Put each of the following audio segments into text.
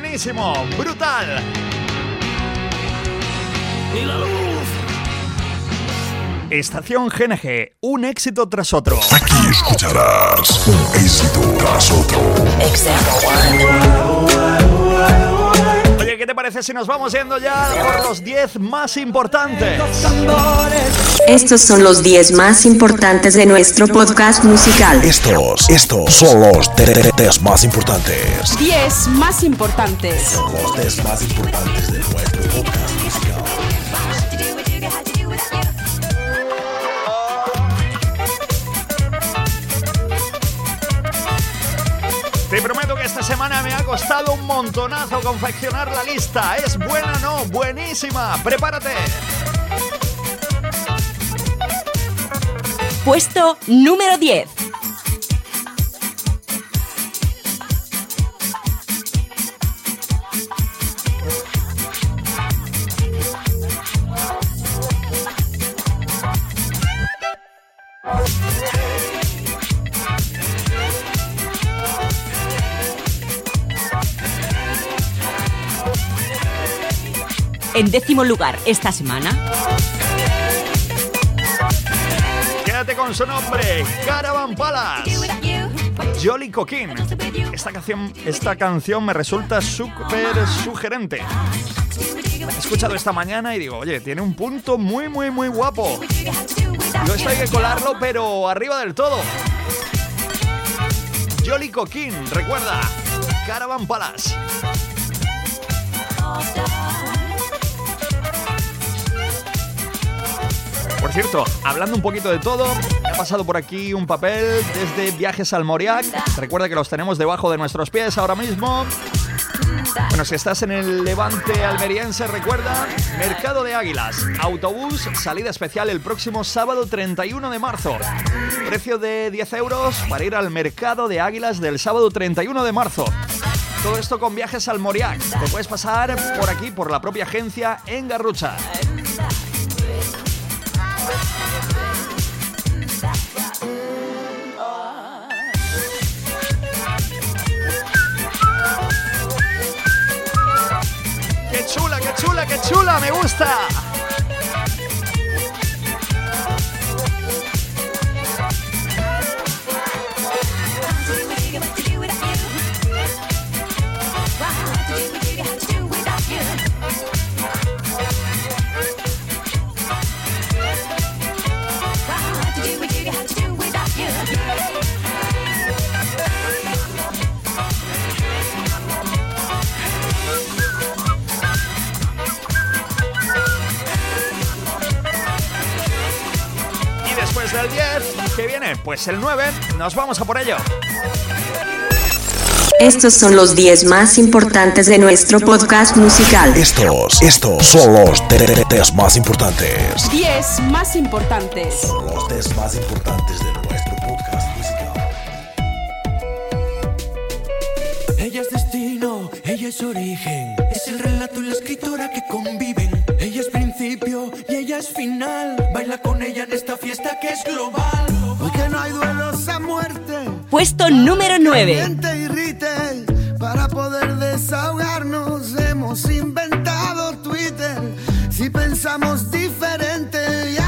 Buenísimo, brutal. ¡Y la luz! Estación GNG, un éxito tras otro. Aquí escucharás un éxito tras otro. Oye, ¿qué te parece si nos vamos yendo ya por los 10 más importantes? Estos son los 10 más importantes de nuestro podcast musical. Estos, estos son los 10 más importantes. 10 más importantes. Son los 10 más importantes de nuestro Te prometo que esta semana me ha costado un montonazo confeccionar la lista. ¿Es buena o no? Buenísima. Prepárate. Puesto número 10. En décimo lugar esta semana. Quédate con su nombre, Caravan Palace. Jolly Coquín. Esta canción, esta canción me resulta súper sugerente. He escuchado esta mañana y digo, oye, tiene un punto muy, muy, muy guapo. No hay que colarlo, pero arriba del todo. Jolly Coquín, recuerda, Caravan Palace. Por cierto, hablando un poquito de todo, ha pasado por aquí un papel desde Viajes al Moriac. Recuerda que los tenemos debajo de nuestros pies ahora mismo. Bueno, si estás en el Levante almeriense, recuerda, Mercado de Águilas, autobús, salida especial el próximo sábado 31 de marzo. Precio de 10 euros para ir al Mercado de Águilas del sábado 31 de marzo. Todo esto con viajes al Moriac. Te puedes pasar por aquí, por la propia agencia en Garrucha. Qué chula! ¡Me gusta! ¿Qué viene? Pues el 9, nos vamos a por ello. Estos son los 10 más importantes de nuestro podcast musical. Estos, estos son los 10 más importantes. 10 más importantes. Son los 10 más importantes de nuestro podcast musical. Ella es destino, ella es origen. Es el relato y la escritora que conviven. Ella es principio y ella es final. Baila con ella en esta fiesta que es global. Hay duelos a muerte. Puesto número 9. Miente y rite. Para poder desahogarnos hemos inventado Twitter. Si pensamos diferente, ya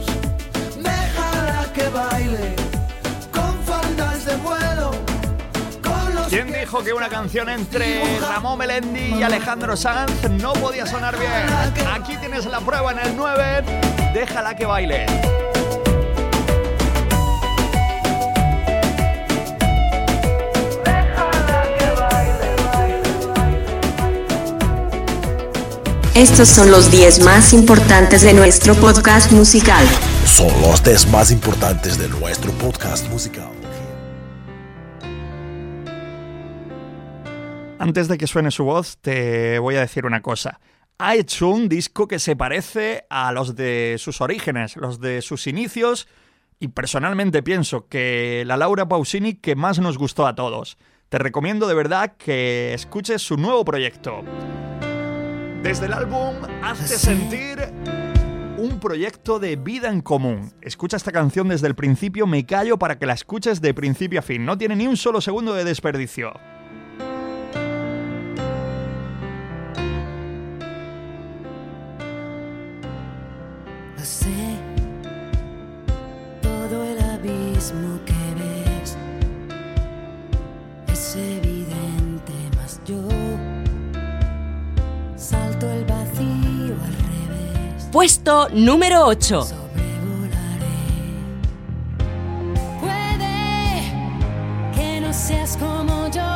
Déjala que baile con faldas de vuelo. Con los ¿Quién dijo que una canción entre Ramón Melendi y Alejandro Sanz no podía sonar bien? Aquí tienes la prueba en el 9. Déjala que baile. Estos son los 10 más importantes de nuestro podcast musical. Son los 10 más importantes de nuestro podcast musical. Antes de que suene su voz, te voy a decir una cosa. Ha hecho un disco que se parece a los de sus orígenes, los de sus inicios, y personalmente pienso que la Laura Pausini que más nos gustó a todos. Te recomiendo de verdad que escuches su nuevo proyecto. Desde el álbum Hazte sentir un proyecto de vida en común. Escucha esta canción desde el principio, me callo para que la escuches de principio a fin. No tiene ni un solo segundo de desperdicio. Lo sé, todo el abismo que ves es Puesto número 8. Sobrevolaré. Puede que no seas como yo,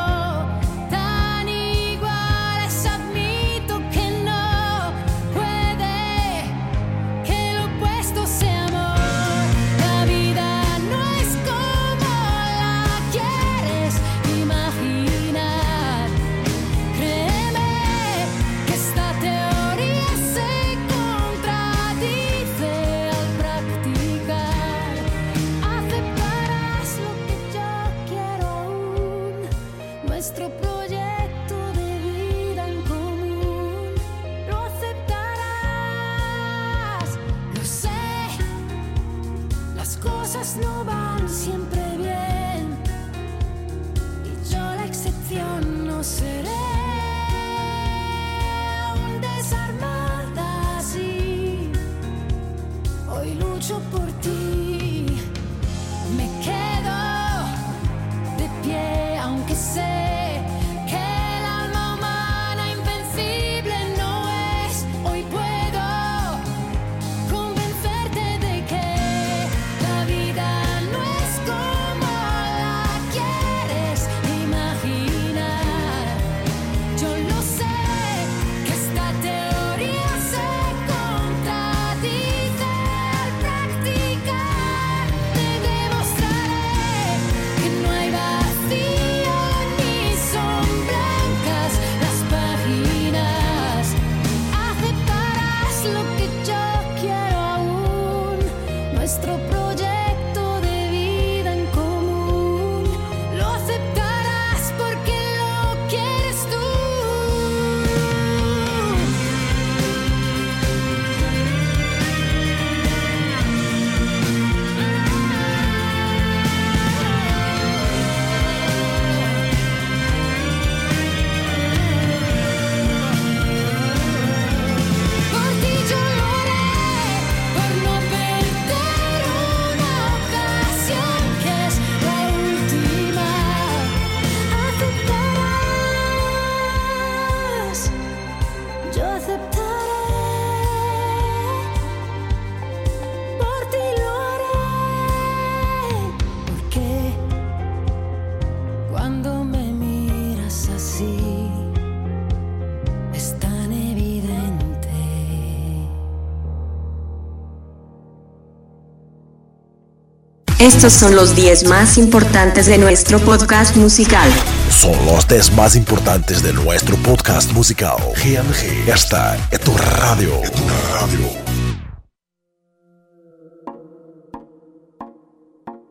Estos son los 10 más importantes de nuestro podcast musical. Son los 10 más importantes de nuestro podcast musical. GMG está en tu radio. En tu radio.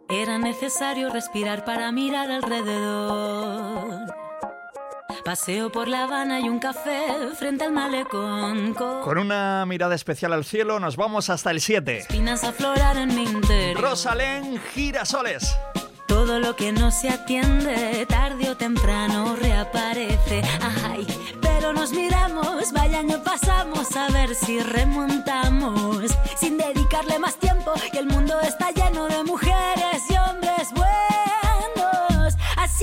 Era necesario respirar para mirar alrededor. Paseo por La Habana y un café frente al malecón. Con una mirada especial al cielo nos vamos hasta el 7. Espinas aflorar en mi interior. Rosalén Girasoles. Todo lo que no se atiende, tarde o temprano reaparece. Ay, pero nos miramos, vaya año pasamos a ver si remontamos. Sin dedicarle más tiempo, y el mundo está lleno de mujeres y hombres buenos.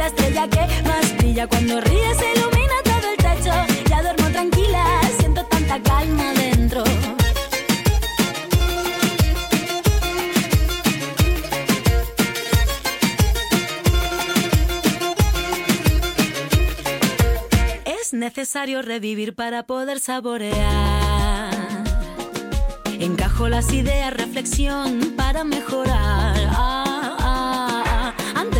la estrella que más brilla. Cuando ríes ilumina todo el techo, ya duermo tranquila, siento tanta calma dentro. Es necesario revivir para poder saborear. Encajo las ideas, reflexión para mejorar.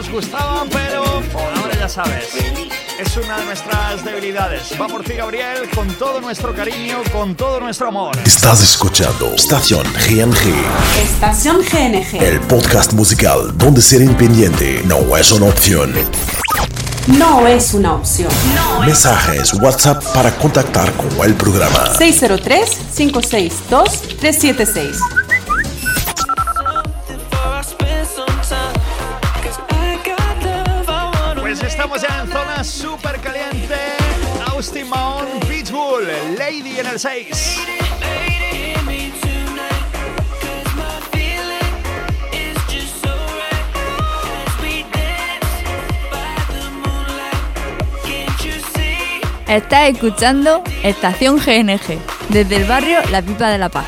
Nos gustaban, pero ahora ya sabes. Es una de nuestras debilidades. Va por ti, Gabriel, con todo nuestro cariño, con todo nuestro amor. Estás escuchando Estación GMG, Estación GNG. el podcast musical donde ser independiente no es una opción. No es una opción. Mensajes WhatsApp para contactar con el programa. 603-562-376. Lady en el 6. Estás escuchando Estación GNG, desde el barrio La Pipa de la Paz.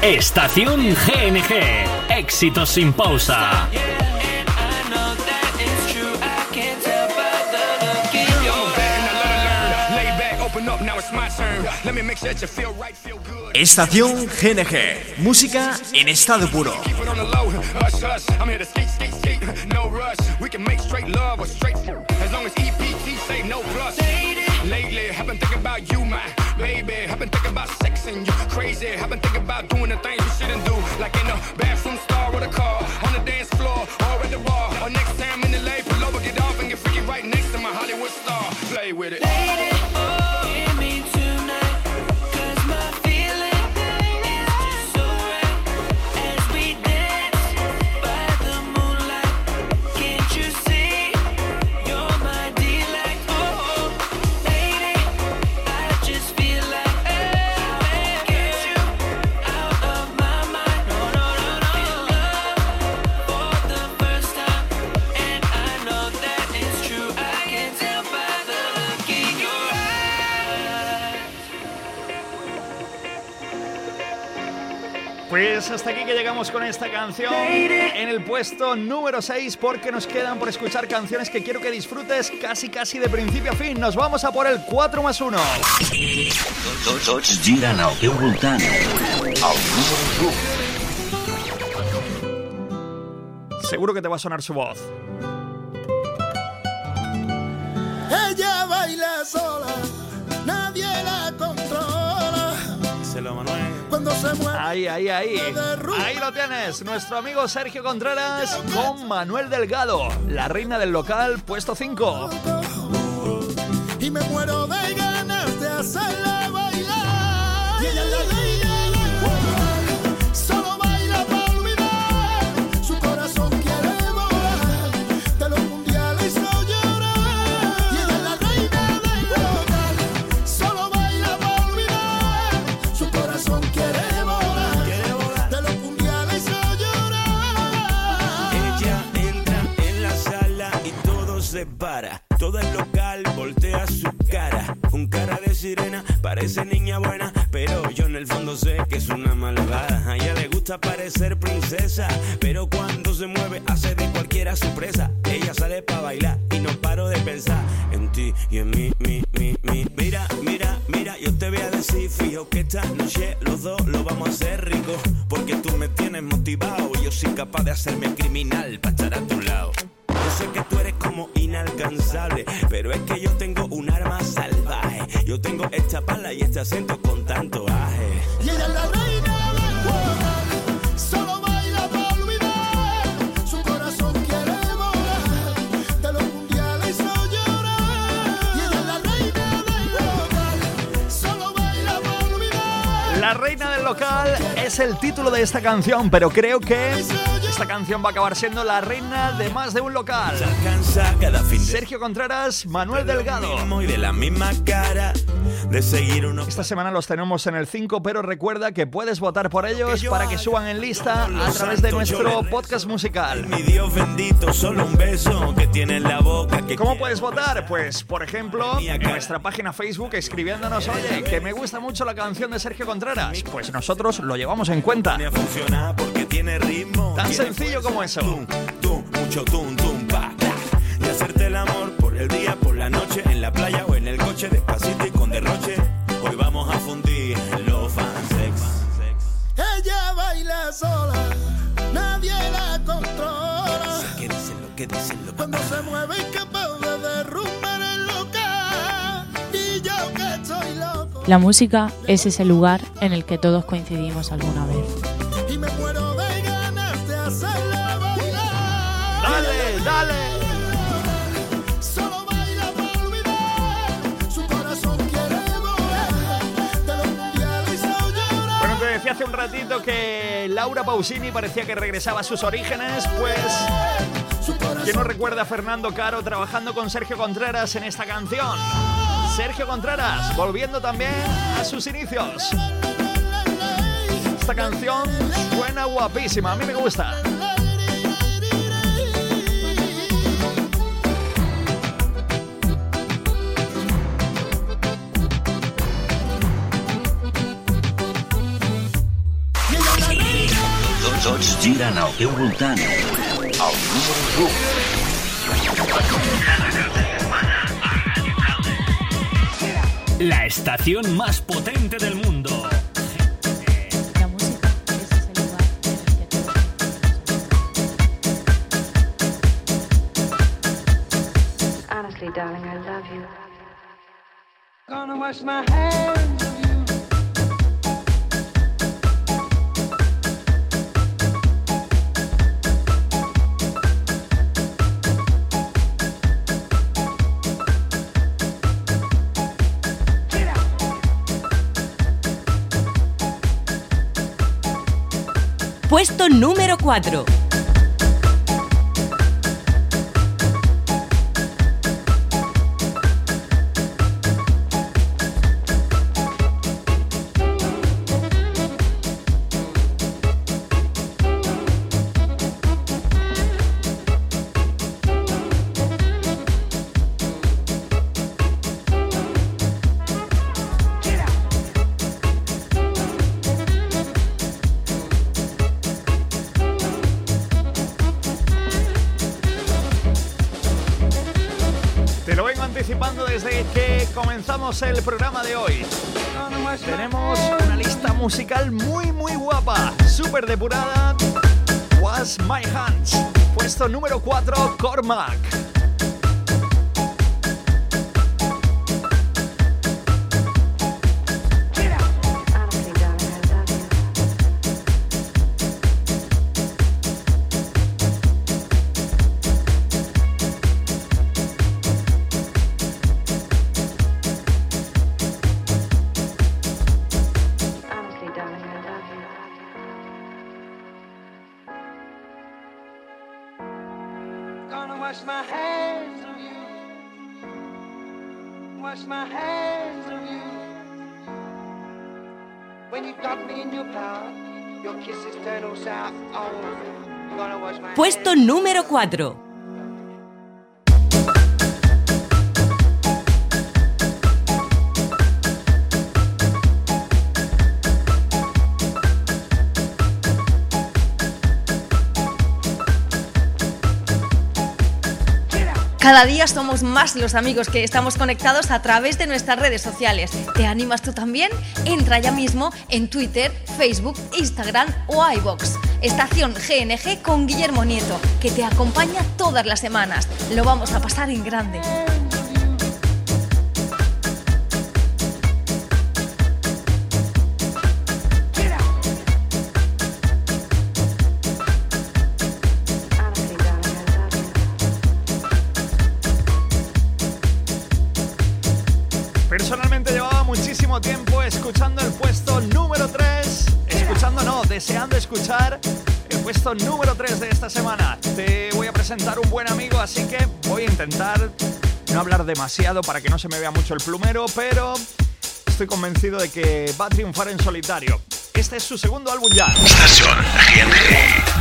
Estación GNG. Éxitos sin pausa. As EPT say no plus. Lately, I've been thinking about you, my baby. I've been thinking about sex and you crazy. I've been thinking about doing the things we shouldn't do, like in a bathroom stall with a car, on the dance floor, or at the bar, or next time in the LA. Pull over, get off, and get freaky right next to my Hollywood star. Play with it. Llegamos con esta canción en el puesto número 6 porque nos quedan por escuchar canciones que quiero que disfrutes casi casi de principio a fin. Nos vamos a por el 4 más 1. Tots, tots giren al teu voltant. El número 1. Seguro que te va a sonar su voz. Ella baila sola, nadie la controla. Ahí, ahí, ahí. Ahí lo tienes. Nuestro amigo Sergio Contreras con Manuel Delgado, la reina del local, puesto 5. y me muero de ganas de hacerla parece niña buena. Pero yo en el fondo sé que es una malvada. A ella le gusta parecer princesa. Pero cuando se mueve, hace de cualquiera su presa. Ella sale para bailar y no paro de pensar en ti y en mí, mi, mi, mi. Mira, mira, mira, yo te voy a decir, fijo que esta noche los dos lo vamos a hacer rico. Porque tú me tienes motivado y yo soy capaz de hacerme criminal para estar a tu lado. Yo sé que tú eres como inalcanzable, pero es que este acento con tanto aje. Y ella es la reina del juego. Solo baila para olvidar. Su corazón quiere volar. De los mundiales hizo llorar. Y ella es la reina del juego. Solo baila para olvidar. La reina del local es el título de esta canción, pero creo que esta canción va a acabar siendo la reina de más de un local. Cada fin de Sergio Contreras, Manuel Delgado. mismo y de la misma cara de seguir uno. Esta semana los tenemos en el 5, pero recuerda que puedes votar por ellos para que suban en lista a través de nuestro podcast musical. Mi Dios bendito, solo un beso que tiene en la boca. ¿Cómo puedes votar? Pues, por ejemplo, en nuestra página Facebook escribiéndonos, oye, que me gusta mucho la canción de Sergio Contreras. Pues nosotros lo llevamos en cuenta. Tan sencillo como eso. tum, mucho tum, tum, pa, pa. Y hacerte el amor por el día, por la noche, en la playa o en el coche, despacito y con derroche. Hoy vamos a fundir los fansex. Ella baila sola, nadie la controla. ¿Qué dicen lo que dicen lo Cuando se mueve incapaz de derrumbar el local. Y yo que estoy loco. La música es ese lugar en el que todos coincidimos alguna vez. Y me muero hace un ratito que Laura Pausini parecía que regresaba a sus orígenes, pues... ¿Quién no recuerda a Fernando Caro trabajando con Sergio Contreras en esta canción? Sergio Contreras, volviendo también a sus inicios. Esta canción suena guapísima, a mí me gusta. Giren al teu voltant. El número 1. la estación más potente del mundo. Honestly, darling, I love you. Gonna wash my hands Puesto número 4. El programa de hoy. Tenemos una lista musical muy muy guapa, súper depurada. Was My Hands, puesto número 4, Cormac. Wash my hands of you. Wash my hands of you. When you got me in your power, your kisses turn all sour. Oh, gonna wash my Puesto número 4. Cada día somos más los amigos que estamos conectados a través de nuestras redes sociales. ¿Te animas tú también? Entra ya mismo en Twitter, Facebook, Instagram o iBox. Estación GNG con Guillermo Nieto, que te acompaña todas las semanas. Lo vamos a pasar en grande. Escuchar el puesto número 3 de esta semana. Te voy a presentar un buen amigo, así que voy a intentar no hablar demasiado para que no se me vea mucho el plumero, pero estoy convencido de que va a triunfar en solitario. Este es su segundo álbum ya. Estación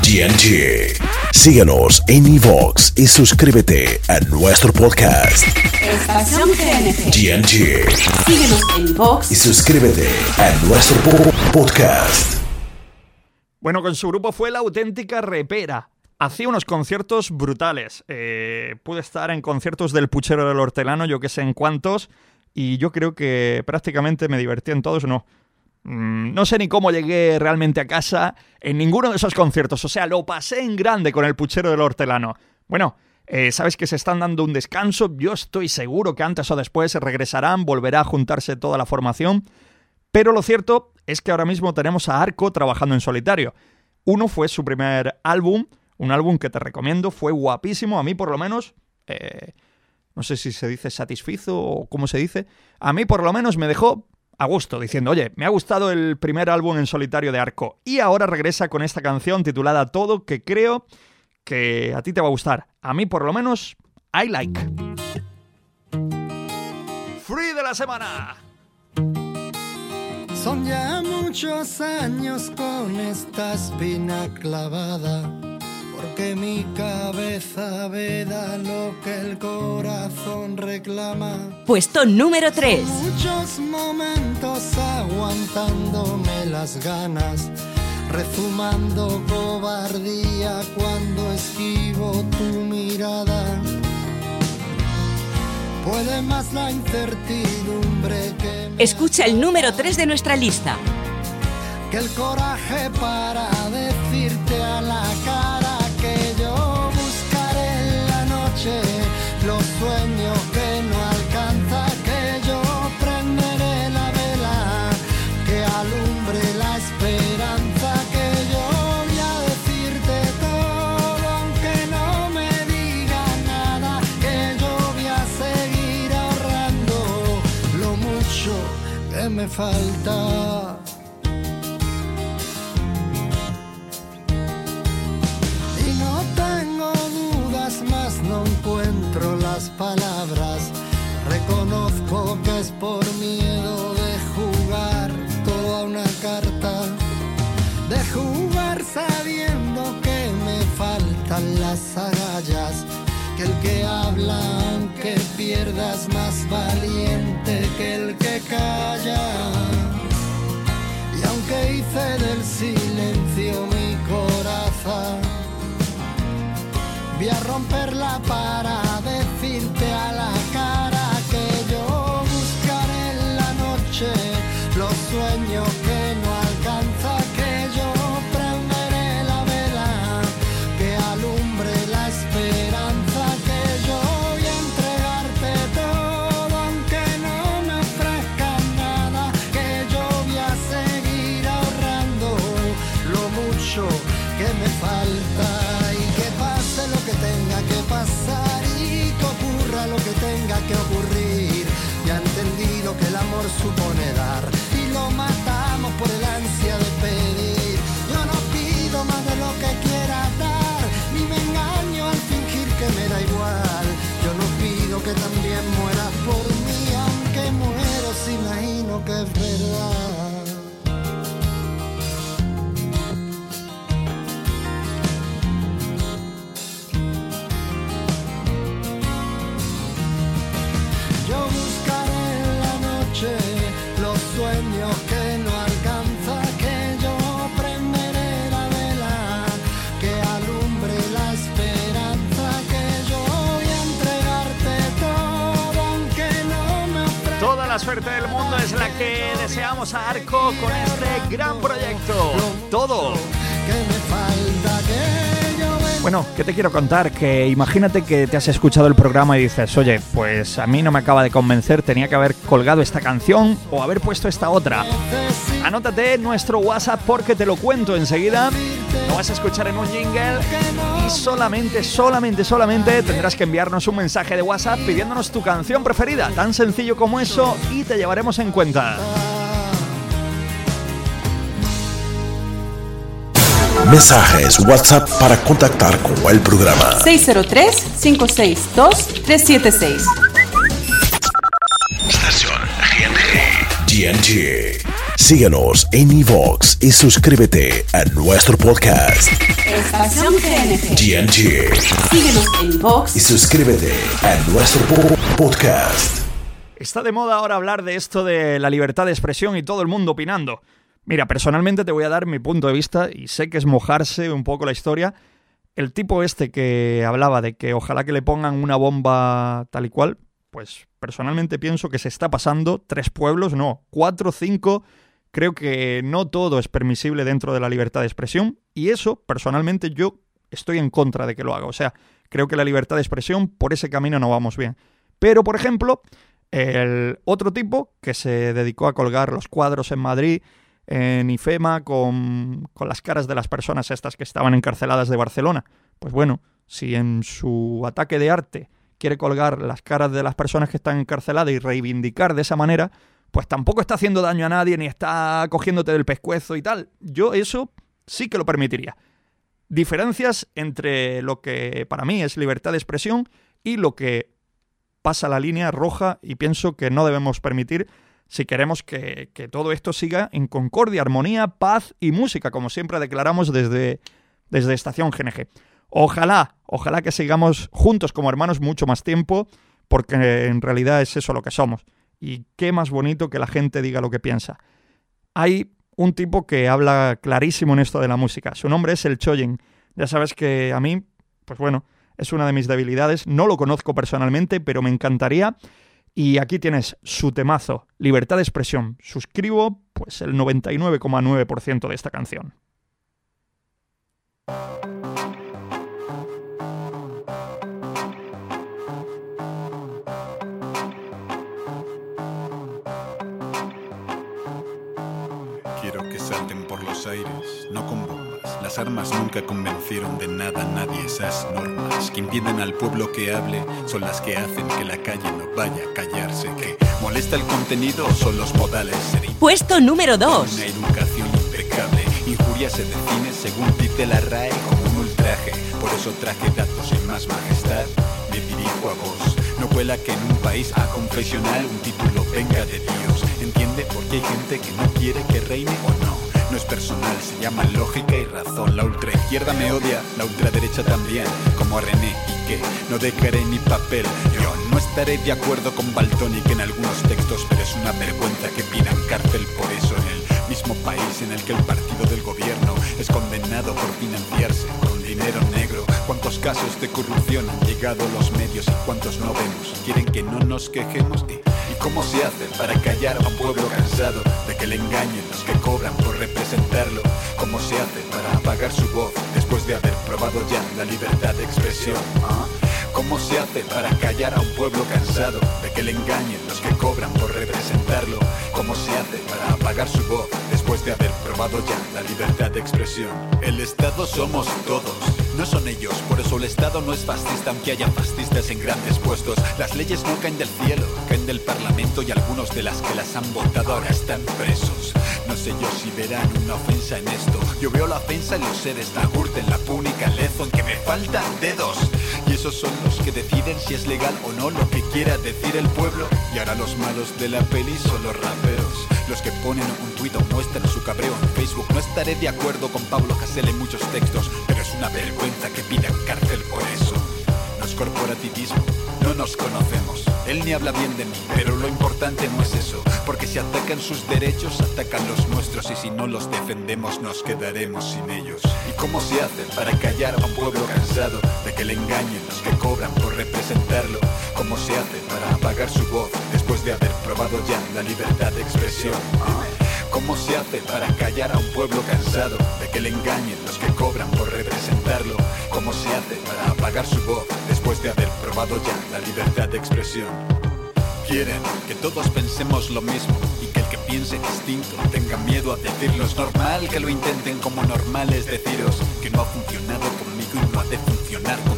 GNG. Síguenos en iVoox y suscríbete a nuestro podcast. Estación GNG. GNG. Síguenos en Vox Y suscríbete a nuestro po- podcast. Bueno, con su grupo fue la auténtica repera. Hacía unos conciertos brutales. Eh, pude estar en conciertos del Puchero del Hortelano, yo que sé en cuántos, y yo creo que prácticamente me divertí en todos, no. Mm, No sé ni cómo llegué realmente a casa en ninguno de esos conciertos. O sea, lo pasé en grande con el Puchero del Hortelano. Bueno, eh, sabes que se están dando un descanso. Yo estoy seguro que antes o después regresarán, volverá a juntarse toda la formación. Pero lo cierto es que ahora mismo tenemos a Arco trabajando en solitario. Uno fue su primer álbum, un álbum que te recomiendo, fue guapísimo, a mí por lo menos, eh, no sé si se dice satisfizo o cómo se dice, a mí por lo menos me dejó a gusto, diciendo, oye, me ha gustado el primer álbum en solitario de Arco. Y ahora regresa con esta canción titulada Todo, que creo que a ti te va a gustar. A mí por lo menos, I like. Free de la semana. Son ya muchos años con esta espina clavada, porque mi cabeza veda lo que el corazón reclama. Puesto número 3. Muchos momentos aguantándome las ganas, rezumando cobardía cuando esquivo tu mirada. Puede más la incertidumbre que, Escucha el número 3 de nuestra lista. que el coraje para decirte a la cara que yo buscaré en la noche los sueños falta. Y no tengo dudas más, no encuentro las palabras. Reconozco que es por miedo de jugar toda una carta. De jugar sabiendo que me faltan las agallas. Que el que habla aunque pierdas más valiente que el que Y aunque hice del silencio mi coraza, voy a romperla para decirte que el gran proyecto. Todo. Bueno, ¿qué te quiero contar? Que imagínate que te has escuchado el programa y dices, oye, pues a mí no me acaba de convencer, tenía que haber colgado esta canción o haber puesto esta otra. Anótate nuestro WhatsApp porque te lo cuento enseguida. Lo vas a escuchar en un jingle y solamente, solamente, solamente tendrás que enviarnos un mensaje de WhatsApp pidiéndonos tu canción preferida. Tan sencillo como eso y te llevaremos en cuenta. Mensajes WhatsApp para contactar con el programa. 603-562-376. Estación GNG. Síguenos en iVoox y suscríbete a nuestro podcast. Estación GNG. GNG. Síguenos en Vox Y suscríbete a nuestro po- podcast. Está de moda ahora hablar de esto de la libertad de expresión y todo el mundo opinando. Mira, personalmente te voy a dar mi punto de vista y sé que es mojarse un poco la historia. El tipo este que hablaba de que ojalá que le pongan una bomba tal y cual, pues personalmente pienso que se está pasando tres pueblos, no, cuatro, cinco. Creo que no todo es permisible dentro de la libertad de expresión y eso, personalmente, yo estoy en contra de que lo haga. O sea, creo que la libertad de expresión por ese camino no vamos bien. Pero, por ejemplo, el otro tipo que se dedicó a colgar los cuadros en Madrid, en IFEMA, con, con las caras de las personas estas que estaban encarceladas de Barcelona. Pues bueno, si en su ataque de arte quiere colgar las caras de las personas que están encarceladas y reivindicar de esa manera, pues tampoco está haciendo daño a nadie ni está cogiéndote del pescuezo y tal. Yo eso sí que lo permitiría. Diferencias entre lo que para mí es libertad de expresión y lo que pasa la línea roja y pienso que no debemos permitir si queremos que, que todo esto siga en concordia, armonía, paz y música, como siempre declaramos desde, desde Estación GNG. Ojalá, ojalá que sigamos juntos como hermanos mucho más tiempo, porque en realidad es eso lo que somos. Y qué más bonito que la gente diga lo que piensa. Hay un tipo que habla clarísimo en esto de la música. Su nombre es el Choyen. Ya sabes que a mí, pues bueno, es una de mis debilidades. No lo conozco personalmente, pero me encantaría. Y aquí tienes su temazo, Libertad de Expresión. Suscribo pues el 99,9% de esta canción. Quiero que salten por los aires, no bombas. Las armas nunca convencieron de nada a nadie. Esas normas que impiden al pueblo que hable son las que hacen que la calle no vaya a callarse. Que molesta el contenido son los modales. Puesto número 2. una educación impecable. Injurias se define según dice la RAE como un ultraje. Por eso traje datos en más majestad. Me dirijo a vos. No cuela que en un país a confesional un título venga de Dios. Entiende por qué hay gente que no quiere que reine o no. No es personal, se llama lógica y razón. La ultraizquierda me odia, la ultraderecha también. Como a René y que no dejaré mi papel. Yo no estaré de acuerdo con Baltonic en algunos textos, pero es una vergüenza que pidan cárcel por eso en el mismo país en el que el partido del gobierno es condenado por financiarse con dinero negro. ¿Cuántos casos de corrupción han llegado a los medios y cuántos no vemos? ¿Quieren que no nos quejemos? ¿Y, y cómo se hace para callar a un pueblo cansado de que le engañen los que cobran por representarlo? ¿Cómo se hace para apagar su voz después de haber probado ya la libertad de expresión? ¿Ah? ¿Cómo se hace para callar a un pueblo cansado de que le engañen los que cobran por representarlo? ¿Cómo se hace para apagar su voz después de haber probado ya la libertad de expresión? El Estado somos todos, no son ellos, por eso el Estado no es fascista aunque haya fascistas en grandes puestos. Las leyes no caen del cielo, caen del Parlamento y algunos de las que las han votado ahora están presos. No sé yo si verán una ofensa en esto. Yo veo la ofensa en los seres, la gurta, en la púnica, el lezo, en que me faltan dedos. Y esos son los que deciden si es legal o no lo que quiera decir el pueblo. Y ahora los malos de la peli son los raperos. Los que ponen un tuit o muestran su cabreo en Facebook. No estaré de acuerdo con Pablo Hasél en muchos textos, pero es una vergüenza que pidan cárcel por eso. No es corporativismo, no nos conocemos. Él ni habla bien de mí, pero lo importante no es eso. Porque si atacan sus derechos, atacan los nuestros. Y si no los defendemos, nos quedaremos sin ellos. ¿Y cómo se hace para callar a un pueblo cansado de que le engañen los que cobran por representarlo? ¿Cómo se hace para apagar su voz después de haber probado ya la libertad de expresión? ¿Cómo se hace para callar a un pueblo cansado de que le engañen los que cobran por representarlo? ¿Cómo se hace para apagar su voz después de haber probado ya la libertad de expresión? Quieren que todos pensemos lo mismo y que el que piense distinto tenga miedo a decirlo. Es normal que lo intenten como normal es deciros que no ha funcionado conmigo y no ha de funcionar contigo.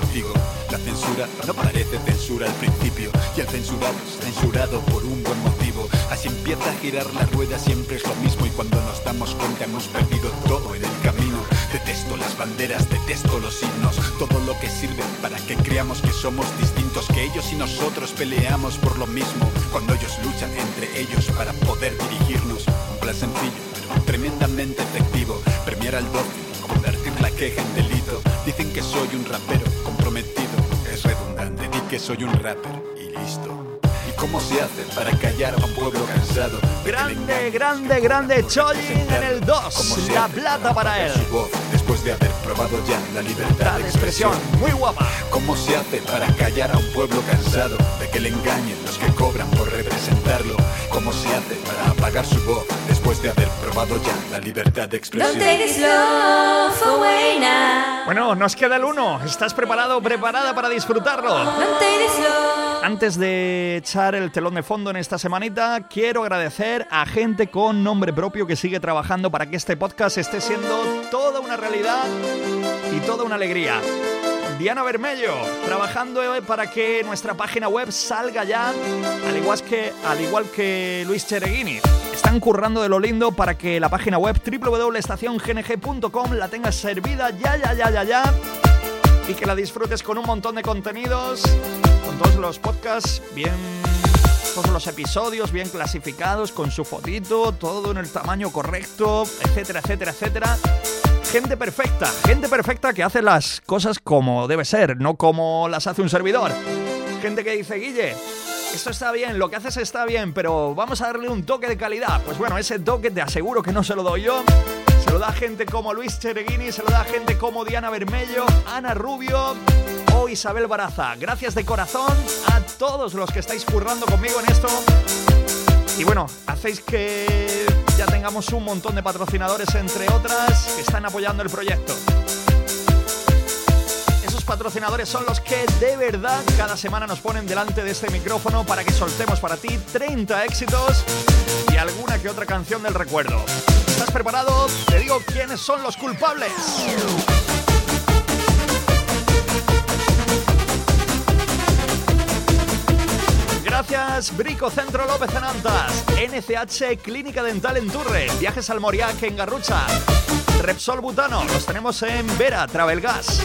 No parece censura al principio y el censurado es censurado por un buen motivo. Así empieza a girar la rueda, siempre es lo mismo y cuando nos damos cuenta hemos perdido todo en el camino. Detesto las banderas, detesto los himnos, todo lo que sirve para que creamos que somos distintos, que ellos y nosotros peleamos por lo mismo, cuando ellos luchan entre ellos para poder dirigirnos. Un plan sencillo, pero tremendamente efectivo, premiar al dócil, convertir la queja en delito. Dicen que soy un rapero soy un rapper y listo. ¿Y cómo se hace para callar a un pueblo cansado? Grande, grande, grande Cholin en el 2. La plata para él. Su voz después de haber probado ya la libertad de expresión. Muy guapa. ¿Cómo se hace para callar a un pueblo cansado de que le engañen los que cobran por representarlo? ¿Cómo se hace para apagar su voz después de haber probado ya la libertad de expresión? Bueno, nos queda el 1. ¿Estás preparado o preparada para disfrutarlo? Antes de echar el telón de fondo en esta semanita, quiero agradecer a gente con nombre propio que sigue trabajando para que este podcast esté siendo toda una realidad y toda una alegría. Diana Bermello, trabajando eh, para que nuestra página web salga ya, al igual que, Luis Chereguini. Están currando de lo lindo para que la página web www.estaciongng.com la tengas servida ya, ya, ya, ya, ya. Y que la disfrutes con un montón de contenidos, con todos los podcasts bien todos los episodios bien clasificados, con su fotito, todo en el tamaño correcto, etcétera, etcétera, etcétera. Gente perfecta, gente perfecta que hace las cosas como debe ser, no como las hace un servidor. Gente que dice, Guille, esto está bien, lo que haces está bien, pero vamos a darle un toque de calidad. Pues bueno, ese toque te aseguro que no se lo doy yo. Se lo da gente como Luis Chereguini, se lo da gente como Diana Bermello, Ana Rubio o Isabel Baraza. Gracias de corazón a todos los que estáis currando conmigo en esto. Y bueno, hacéis que ya tengamos un montón de patrocinadores, entre otras, que están apoyando el proyecto. Esos patrocinadores son los que de verdad cada semana nos ponen delante de este micrófono para que soltemos para ti 30 éxitos y alguna que otra canción del recuerdo. ¿Estás preparado? Te digo quiénes son los culpables. Gracias, Brico Centro López en Antas, NCH Clínica Dental en Turre, Viajes al Moriac en Garrucha, Repsol Butano, los tenemos en Vera, Travel Gas.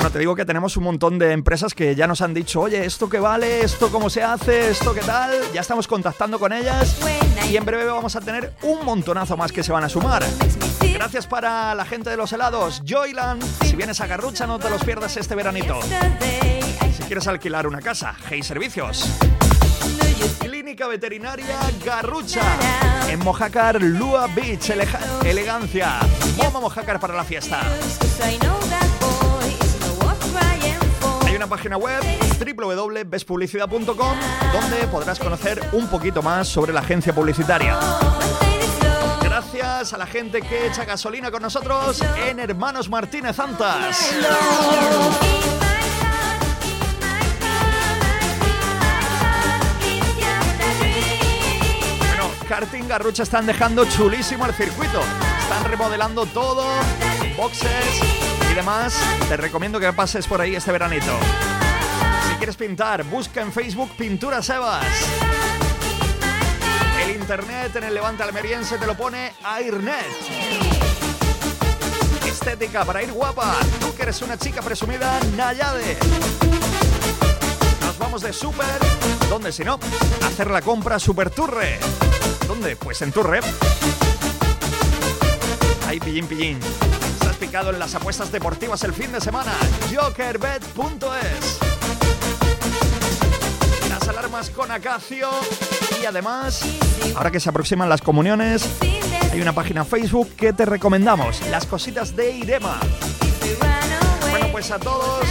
Bueno, te digo que tenemos un montón de empresas que ya nos han dicho, oye, ¿esto qué vale? ¿Esto cómo se hace? ¿Esto qué tal? Ya estamos contactando con ellas y en breve vamos a tener un montonazo más que se van a sumar. Gracias para la gente de los helados, Joyland. Si vienes a Garrucha no te los pierdas este veranito. Si quieres alquilar una casa, Hey Servicios. Clínica Veterinaria Garrucha. En Mojácar, Lua Beach, elega- elegancia. Momo Mojácar para la fiesta. Una página web www.bespublicidad.com donde podrás conocer un poquito más sobre la agencia publicitaria. Gracias a la gente que echa gasolina con nosotros en Hermanos Martínez Antas. Bueno, Karting Garrucha están dejando chulísimo el circuito. Están remodelando todo, boxes demás. Te recomiendo que pases por ahí este veranito. Si quieres pintar, busca en Facebook Pintura Sebas. El internet en el Levante Almeriense te lo pone Airnet. Estética para ir guapa. Tú que eres una chica presumida, Nayade. Nos vamos de Super. ¿Dónde si no? Hacer la compra Super Turre. ¿Dónde? Pues en Turre. Ay, pillín, pillín. Picado en las apuestas deportivas el fin de semana. Jokerbet.es. Las alarmas con Acacio. Y además, ahora que se aproximan las comuniones, hay una página Facebook que te recomendamos. Las cositas de Irema. Bueno, pues a todos.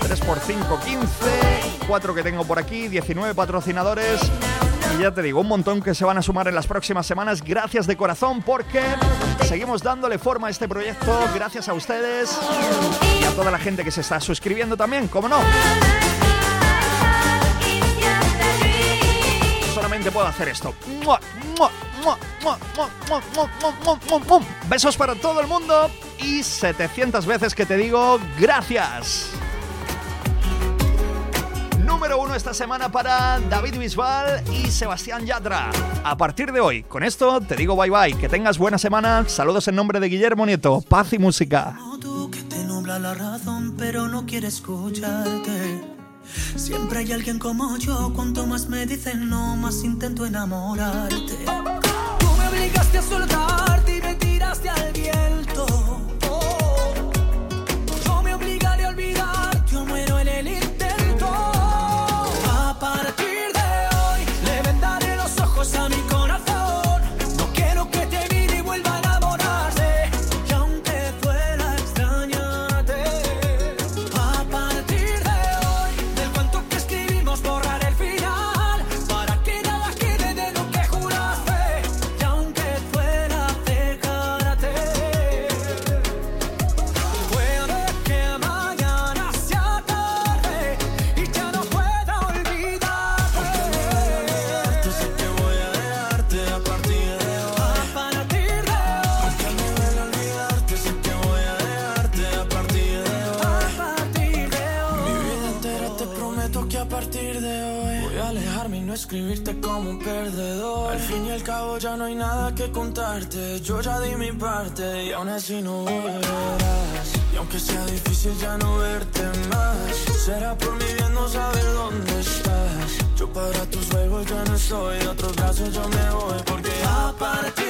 3 por 5, 15. 4 que tengo por aquí, 19 patrocinadores. Y ya te digo, un montón que se van a sumar en las próximas semanas. Gracias de corazón porque seguimos dándole forma a este proyecto. Gracias a ustedes y a toda la gente que se está suscribiendo también, como no. Solamente puedo hacer esto. Besos para todo el mundo y 700 veces que te digo gracias. Número uno esta semana para David Bisbal y Sebastián Yatra. A partir de hoy, con esto te digo bye bye. Que tengas buena semana. Saludos en nombre de Guillermo Nieto. Paz y música. Te nubla la razón, pero no quiere escucharte. Siempre hay alguien como yo. Cuanto más me dicen no, más intento enamorarte. Tú me obligaste a soltarte y me tiraste al viento. Yo ya di mi parte y aún así no volverás. Y aunque sea difícil ya no verte más, será por mi bien no saber dónde estás. Yo para tus juegos ya no estoy, de otros brazos yo me voy porque a partir